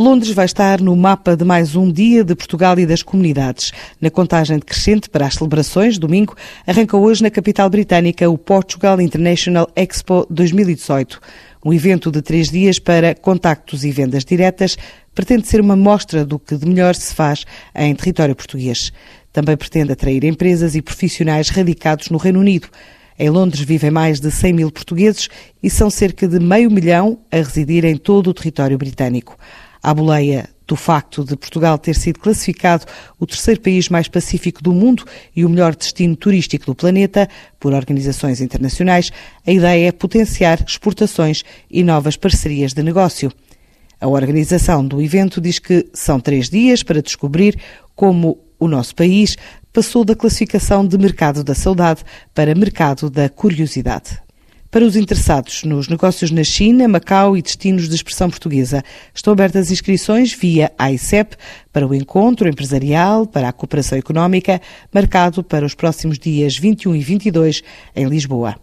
Londres vai estar no mapa de mais um dia de Portugal e das comunidades. Na contagem decrescente para as celebrações, domingo, arranca hoje na capital britânica o Portugal International Expo 2018. Um evento de três dias para contactos e vendas diretas pretende ser uma mostra do que de melhor se faz em território português. Também pretende atrair empresas e profissionais radicados no Reino Unido. Em Londres vivem mais de 100 mil portugueses e são cerca de meio milhão a residir em todo o território britânico à boleia do facto de Portugal ter sido classificado o terceiro país mais pacífico do mundo e o melhor destino turístico do planeta por organizações internacionais, a ideia é potenciar exportações e novas parcerias de negócio. A organização do evento diz que são três dias para descobrir como o nosso país passou da classificação de mercado da saudade para mercado da curiosidade. Para os interessados nos negócios na China, Macau e destinos de expressão portuguesa, estão abertas inscrições via AICEP para o encontro empresarial para a cooperação económica, marcado para os próximos dias 21 e 22 em Lisboa.